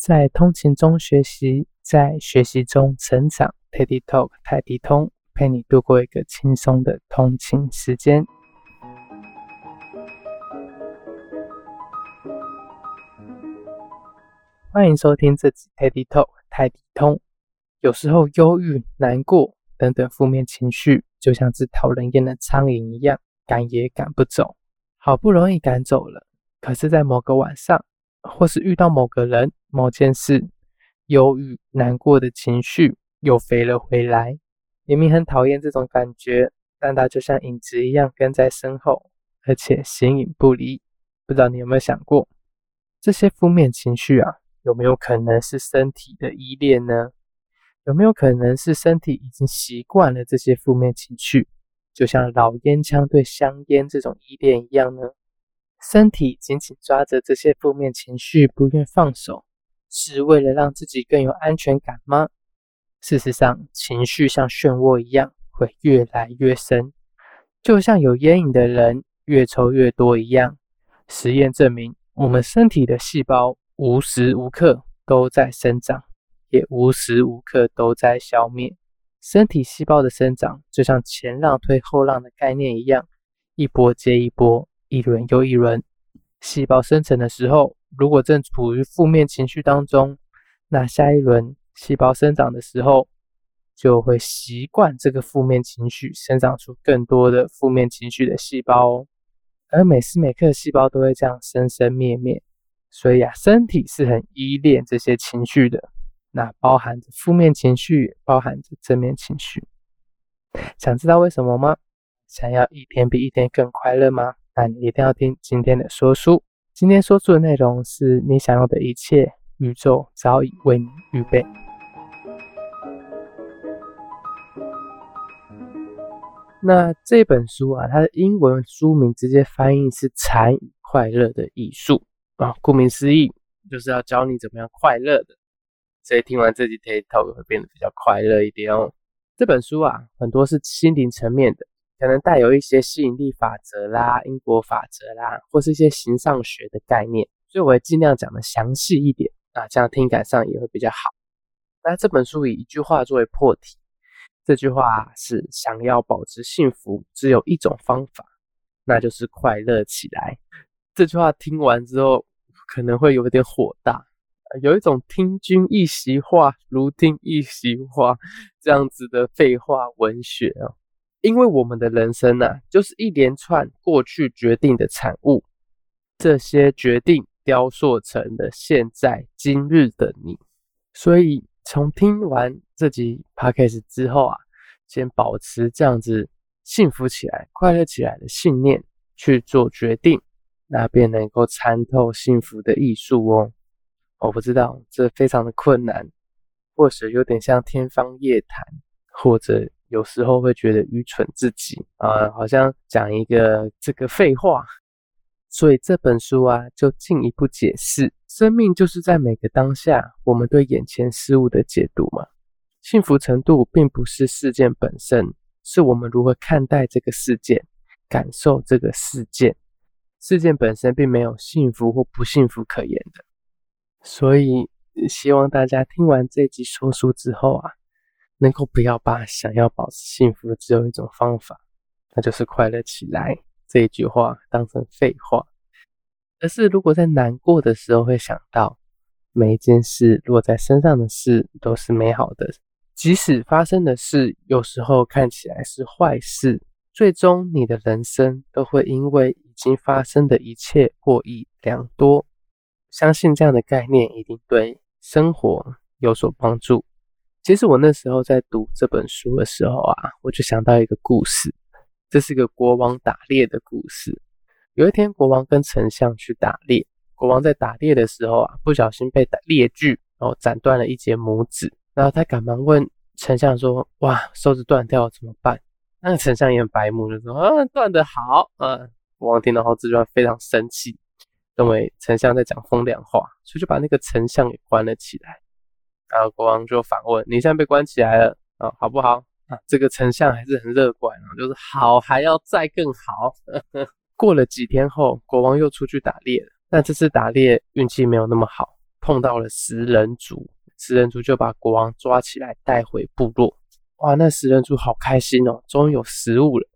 在通勤中学习，在学习中成长。Teddy Talk 泰迪通陪你度过一个轻松的通勤时间。欢迎收听这集 Teddy Talk 泰迪通。有时候忧郁、难过等等负面情绪，就像是讨人厌的苍蝇一样，赶也赶不走。好不容易赶走了，可是，在某个晚上，或是遇到某个人、某件事，忧郁、难过的情绪又飞了回来。明明很讨厌这种感觉，但它就像影子一样跟在身后，而且形影不离。不知道你有没有想过，这些负面情绪啊？有没有可能是身体的依恋呢？有没有可能是身体已经习惯了这些负面情绪，就像老烟枪对香烟这种依恋一样呢？身体紧紧抓着这些负面情绪不愿放手，是为了让自己更有安全感吗？事实上，情绪像漩涡一样，会越来越深，就像有烟瘾的人越抽越多一样。实验证明，我们身体的细胞。无时无刻都在生长，也无时无刻都在消灭。身体细胞的生长就像前浪推后浪的概念一样，一波接一波，一轮又一轮。细胞生成的时候，如果正处于负面情绪当中，那下一轮细胞生长的时候，就会习惯这个负面情绪，生长出更多的负面情绪的细胞哦。而每时每刻，细胞都会这样生生灭灭。所以啊，身体是很依恋这些情绪的，那包含着负面情绪，包含着正面情绪。想知道为什么吗？想要一天比一天更快乐吗？那你一定要听今天的说书。今天说书的内容是你想要的一切，宇宙早已为你预备。那这本书啊，它的英文书名直接翻译是《禅与快乐的艺术》。啊，顾名思义，就是要教你怎么样快乐的。所以听完这集 talk 会变得比较快乐一点哦。这本书啊，很多是心灵层面的，可能带有一些吸引力法则啦、因果法则啦，或是一些形上学的概念。所以我会尽量讲的详细一点啊，这样听感上也会比较好。那这本书以一句话作为破题，这句话是：想要保持幸福，只有一种方法，那就是快乐起来。这句话听完之后。可能会有点火大，有一种听君一席话，如听一席话这样子的废话文学啊。因为我们的人生呢，就是一连串过去决定的产物，这些决定雕塑成了现在今日的你。所以从听完这集 podcast 之后啊，先保持这样子幸福起来、快乐起来的信念去做决定。那便能够参透幸福的艺术哦。我不知道这非常的困难，或者有点像天方夜谭，或者有时候会觉得愚蠢至极啊，好像讲一个这个废话。所以这本书啊，就进一步解释：生命就是在每个当下，我们对眼前事物的解读嘛。幸福程度并不是事件本身，是我们如何看待这个事件，感受这个事件。事件本身并没有幸福或不幸福可言的，所以希望大家听完这集说书之后啊，能够不要把想要保持幸福的只有一种方法，那就是快乐起来这一句话当成废话，而是如果在难过的时候会想到每一件事落在身上的事都是美好的，即使发生的事有时候看起来是坏事。最终，你的人生都会因为已经发生的一切获益良多。相信这样的概念一定对生活有所帮助。其实我那时候在读这本书的时候啊，我就想到一个故事，这是个国王打猎的故事。有一天，国王跟丞相去打猎，国王在打猎的时候啊，不小心被猎具，然后斩断了一节拇指。然后他赶忙问丞相说：“哇，手指断掉了怎么办？”那个丞相也很白目，就说：“啊，断得好！”啊，国王听到后这句话非常生气，认为丞相在讲风凉话，所以就把那个丞相给关了起来。然后国王就反问：“你现在被关起来了啊，好不好？”啊，这个丞相还是很乐观啊，就是好，还要再更好。过了几天后，国王又出去打猎了，但这次打猎运气没有那么好，碰到了食人族，食人族就把国王抓起来带回部落。哇，那食人族好开心哦，终于有食物了。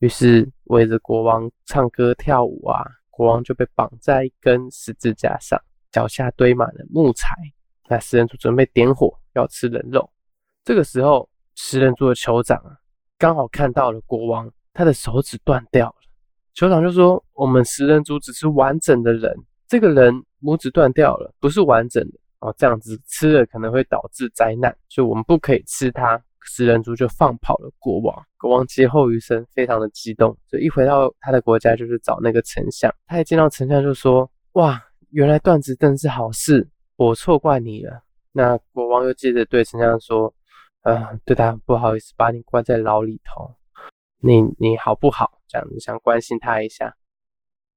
于是围着国王唱歌跳舞啊，国王就被绑在一根十字架上，脚下堆满了木材。那食人族准备点火要吃人肉，这个时候食人族的酋长啊，刚好看到了国王，他的手指断掉了。酋长就说：“我们食人族只是完整的人，这个人拇指断掉了，不是完整的哦，这样子吃了可能会导致灾难，所以我们不可以吃它。”食人族就放跑了国王，国王劫后余生，非常的激动，就一回到他的国家，就是找那个丞相。他一见到丞相就说：“哇，原来断指真是好事，我错怪你了。”那国王又接着对丞相说：“呃，对他很不好意思，把你关在牢里头，你你好不好？这样子想关心他一下。”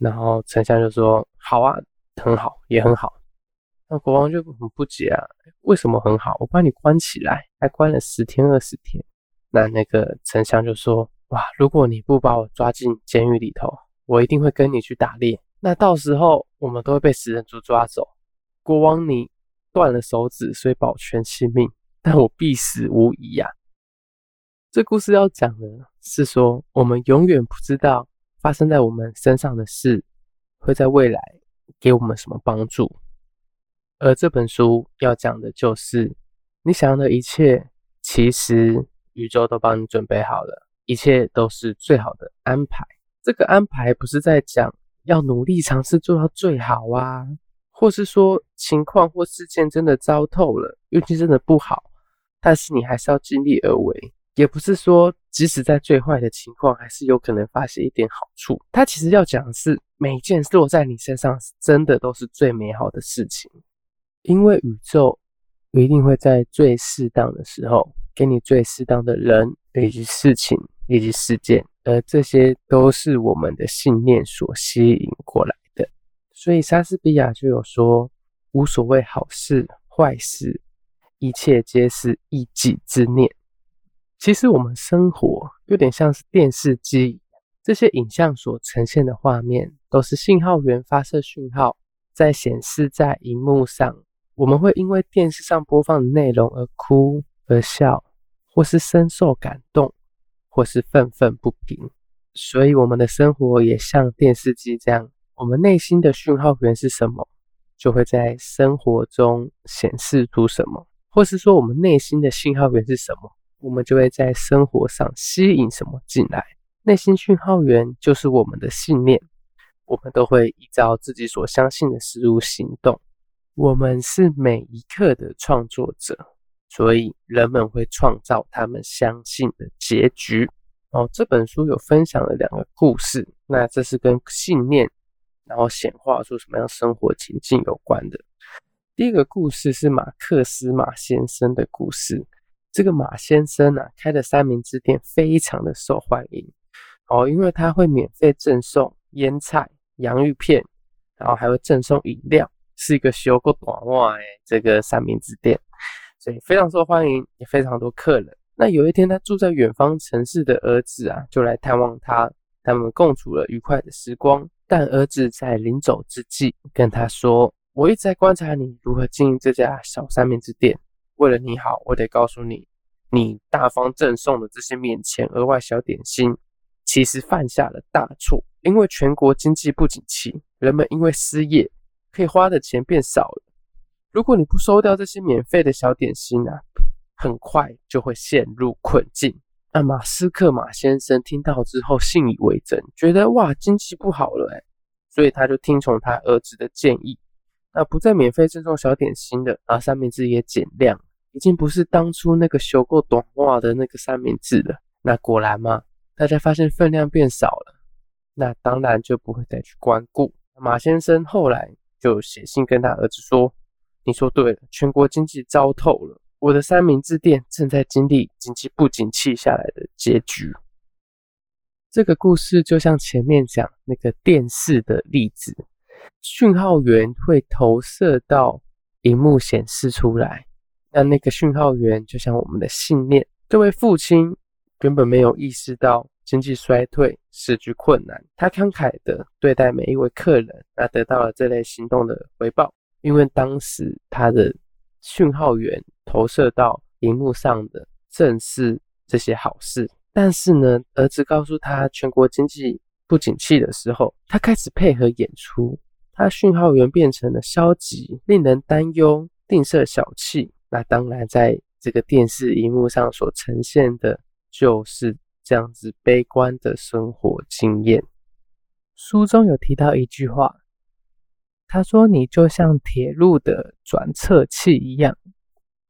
然后丞相就说：“好啊，很好，也很好。”那国王就很不解啊，为什么很好？我把你关起来，还关了十天二十天。那那个丞相就说：哇，如果你不把我抓进监狱里头，我一定会跟你去打猎。那到时候我们都会被食人族抓走。国王你断了手指，所以保全性命，但我必死无疑呀。这故事要讲的是说，我们永远不知道发生在我们身上的事，会在未来给我们什么帮助。而这本书要讲的就是，你想要的一切，其实宇宙都帮你准备好了，一切都是最好的安排。这个安排不是在讲要努力尝试做到最好啊，或是说情况或事件真的糟透了，运气真的不好，但是你还是要尽力而为。也不是说即使在最坏的情况，还是有可能发现一点好处。它其实要讲的是，每件落在你身上，真的都是最美好的事情。因为宇宙一定会在最适当的时候给你最适当的人以及事情以及事件，而这些都是我们的信念所吸引过来。所以莎士比亚就有说：“无所谓好事坏事，一切皆是一己之念。”其实我们生活有点像是电视机，这些影像所呈现的画面都是信号源发射讯号，在显示在荧幕上。我们会因为电视上播放的内容而哭而笑，或是深受感动，或是愤愤不平。所以，我们的生活也像电视机这样，我们内心的讯号源是什么，就会在生活中显示出什么；或是说，我们内心的信号源是什么，我们就会在生活上吸引什么进来。内心讯号源就是我们的信念，我们都会依照自己所相信的事物行动。我们是每一刻的创作者，所以人们会创造他们相信的结局。哦，这本书有分享了两个故事，那这是跟信念，然后显化出什么样生活情境有关的。第一个故事是马克思马先生的故事。这个马先生呢，开的三明治店非常的受欢迎。哦，因为他会免费赠送腌菜、洋芋片，然后还会赠送饮料。是一个修过短袜诶，这个三明治店，所以非常受欢迎，也非常多客人。那有一天，他住在远方城市的儿子啊，就来探望他，他们共处了愉快的时光。但儿子在临走之际，跟他说：“我一直在观察你如何经营这家小三明治店。为了你好，我得告诉你，你大方赠送的这些免钱额外小点心，其实犯下了大错。因为全国经济不景气，人们因为失业。”可以花的钱变少了。如果你不收掉这些免费的小点心啊，很快就会陷入困境。那马斯克马先生听到之后信以为真，觉得哇经济不好了哎，所以他就听从他儿子的建议，那不再免费赠送小点心的，然后三明治也减量，已经不是当初那个修够短袜的那个三明治了。那果然嘛，大家发现分量变少了，那当然就不会再去光顾。马先生后来。就写信跟他儿子说：“你说对了，全国经济糟透了，我的三明治店正在经历经济不景气下来的结局。”这个故事就像前面讲那个电视的例子，讯号源会投射到荧幕显示出来，那那个讯号源就像我们的信念。这位父亲根本没有意识到。经济衰退，时局困难，他慷慨的对待每一位客人，那得到了这类行动的回报。因为当时他的讯号源投射到荧幕上的正是这些好事。但是呢，儿子告诉他，全国经济不景气的时候，他开始配合演出，他讯号源变成了消极、令人担忧、吝啬小气。那当然，在这个电视荧幕上所呈现的，就是这样子悲观的生活经验。书中有提到一句话。他说：“你就像铁路的转侧器一样，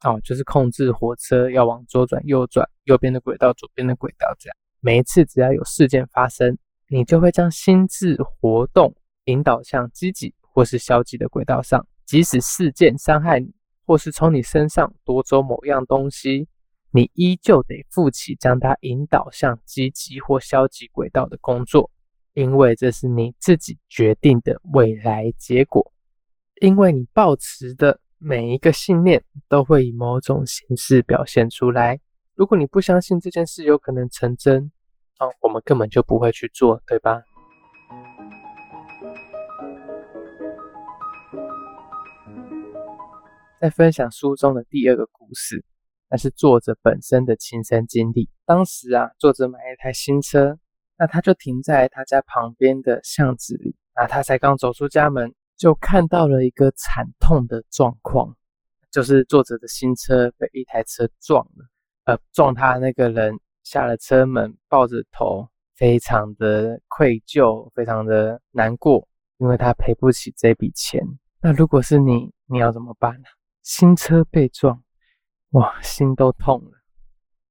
哦，就是控制火车要往左转、右转，右边的轨道、左边的轨道这样。每一次只要有事件发生，你就会将心智活动引导向积极或是消极的轨道上。即使事件伤害你，或是从你身上夺走某样东西，你依旧得负起将它引导向积极或消极轨道的工作。”因为这是你自己决定的未来结果，因为你抱持的每一个信念都会以某种形式表现出来。如果你不相信这件事有可能成真，哦，我们根本就不会去做，对吧？在分享书中的第二个故事，那是作者本身的亲身经历。当时啊，作者买了一台新车。那他就停在他家旁边的巷子里，那他才刚走出家门，就看到了一个惨痛的状况，就是作者的新车被一台车撞了，呃，撞他那个人下了车门，抱着头，非常的愧疚，非常的难过，因为他赔不起这笔钱。那如果是你，你要怎么办呢？新车被撞，哇，心都痛了。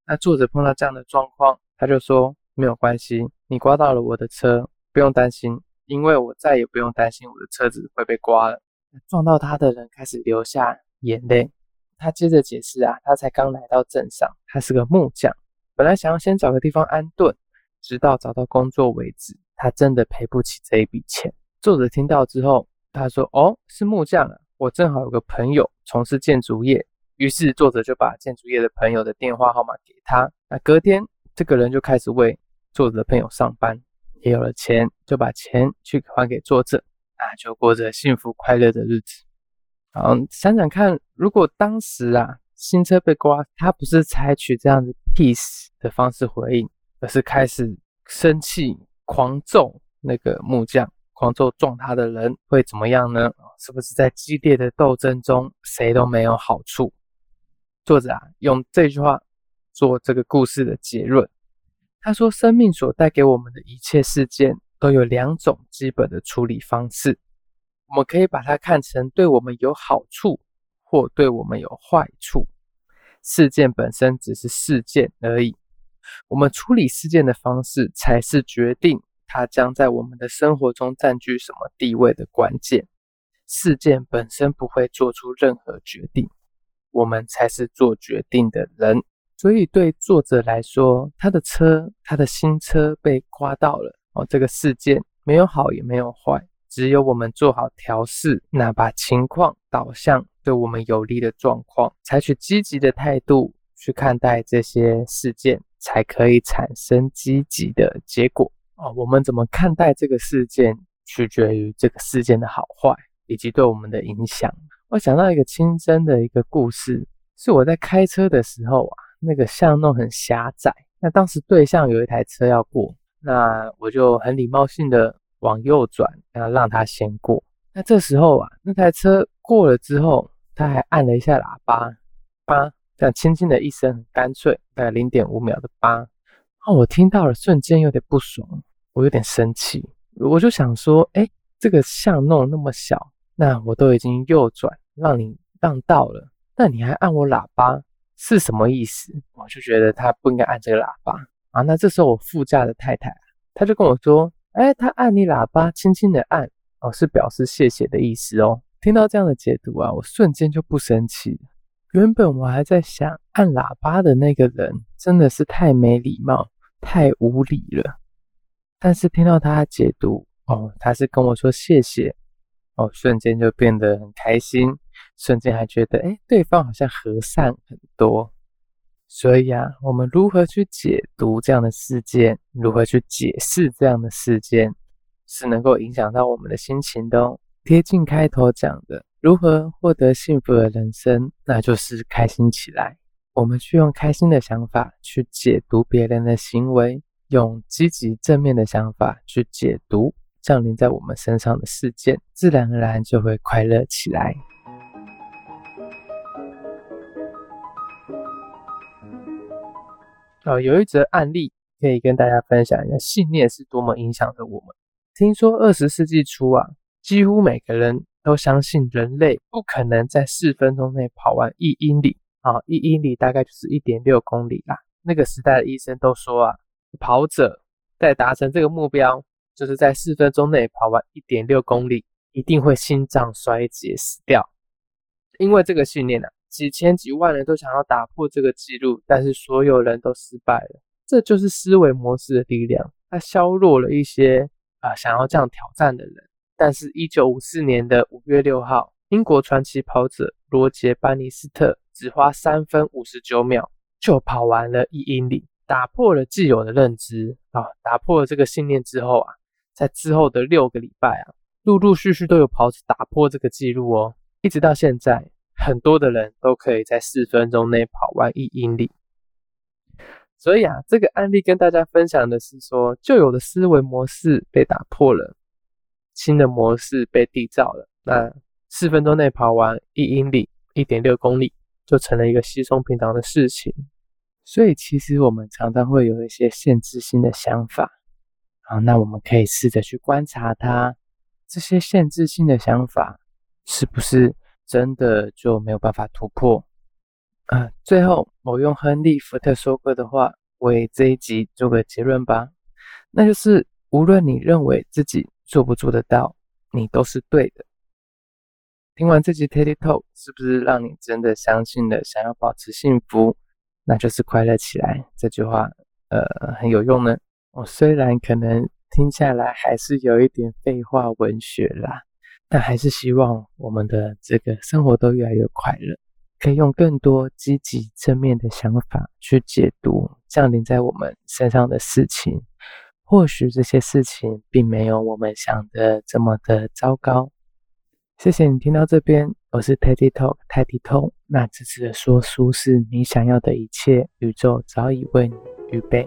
那作者碰到这样的状况，他就说没有关系。你刮到了我的车，不用担心，因为我再也不用担心我的车子会被刮了。撞到他的人开始流下眼泪。他接着解释啊，他才刚来到镇上，他是个木匠，本来想要先找个地方安顿，直到找到工作为止。他真的赔不起这一笔钱。作者听到之后，他说：“哦，是木匠啊，我正好有个朋友从事建筑业。”于是作者就把建筑业的朋友的电话号码给他。那隔天，这个人就开始为作者的朋友上班也有了钱，就把钱去还给作者，啊，就过着幸福快乐的日子。嗯，想想看，如果当时啊新车被刮，他不是采取这样子 peace 的方式回应，而是开始生气、狂揍那个木匠，狂揍撞他的人，会怎么样呢？是不是在激烈的斗争中，谁都没有好处？作者啊，用这句话做这个故事的结论。他说：“生命所带给我们的一切事件，都有两种基本的处理方式。我们可以把它看成对我们有好处，或对我们有坏处。事件本身只是事件而已。我们处理事件的方式，才是决定它将在我们的生活中占据什么地位的关键。事件本身不会做出任何决定，我们才是做决定的人。”所以对作者来说，他的车，他的新车被刮到了哦。这个事件没有好也没有坏，只有我们做好调试，那把情况导向对我们有利的状况，采取积极的态度去看待这些事件，才可以产生积极的结果哦。我们怎么看待这个事件，取决于这个事件的好坏以及对我们的影响。我想到一个亲身的一个故事，是我在开车的时候啊。那个巷弄很狭窄，那当时对向有一台车要过，那我就很礼貌性的往右转，然后让他先过。那这时候啊，那台车过了之后，他还按了一下喇叭，叭，这样轻轻的一声，很干脆，大概零点五秒的叭。哦，我听到了，瞬间有点不爽，我有点生气，我就想说，哎，这个巷弄那么小，那我都已经右转让你让道了，那你还按我喇叭？是什么意思？我就觉得他不应该按这个喇叭啊。那这时候我副驾的太太，她就跟我说：“哎，他按你喇叭，轻轻的按哦，是表示谢谢的意思哦。”听到这样的解读啊，我瞬间就不生气。原本我还在想，按喇叭的那个人真的是太没礼貌、太无礼了。但是听到他解读哦，他是跟我说谢谢哦，瞬间就变得很开心。瞬间还觉得，哎，对方好像和善很多。所以啊，我们如何去解读这样的事件，如何去解释这样的事件，是能够影响到我们的心情的。哦。贴近开头讲的，如何获得幸福的人生？那就是开心起来。我们去用开心的想法去解读别人的行为，用积极正面的想法去解读降临在我们身上的事件，自然而然就会快乐起来。哦，有一则案例可以跟大家分享一下，信念是多么影响着我们。听说二十世纪初啊，几乎每个人都相信人类不可能在四分钟内跑完一英里啊，一英里大概就是一点六公里啦。那个时代的医生都说啊，跑者在达成这个目标，就是在四分钟内跑完一点六公里，一定会心脏衰竭死掉。因为这个信念呢。几千几万人都想要打破这个记录，但是所有人都失败了。这就是思维模式的力量，它削弱了一些啊想要这样挑战的人。但是，一九五四年的五月六号，英国传奇跑者罗杰·班尼斯特只花三分五十九秒就跑完了一英里，打破了既有的认知啊，打破了这个信念之后啊，在之后的六个礼拜啊，陆陆续续都有跑者打破这个记录哦，一直到现在。很多的人都可以在四分钟内跑完一英里，所以啊，这个案例跟大家分享的是说，旧有的思维模式被打破了，新的模式被缔造了。那四分钟内跑完一英里，一点六公里，就成了一个稀松平常的事情。所以，其实我们常常会有一些限制性的想法啊，那我们可以试着去观察它，这些限制性的想法是不是？真的就没有办法突破啊！最后，我用亨利·福特说过的话为这一集做个结论吧，那就是无论你认为自己做不做得到，你都是对的。听完这集 Teddy Talk，是不是让你真的相信了想要保持幸福，那就是快乐起来这句话，呃，很有用呢？我虽然可能听下来还是有一点废话文学啦。但还是希望我们的这个生活都越来越快乐，可以用更多积极正面的想法去解读降临在我们身上的事情。或许这些事情并没有我们想的这么的糟糕。谢谢你听到这边，我是 Teddy Talk 泰迪通。那这次的说书是你想要的一切，宇宙早已为你预备。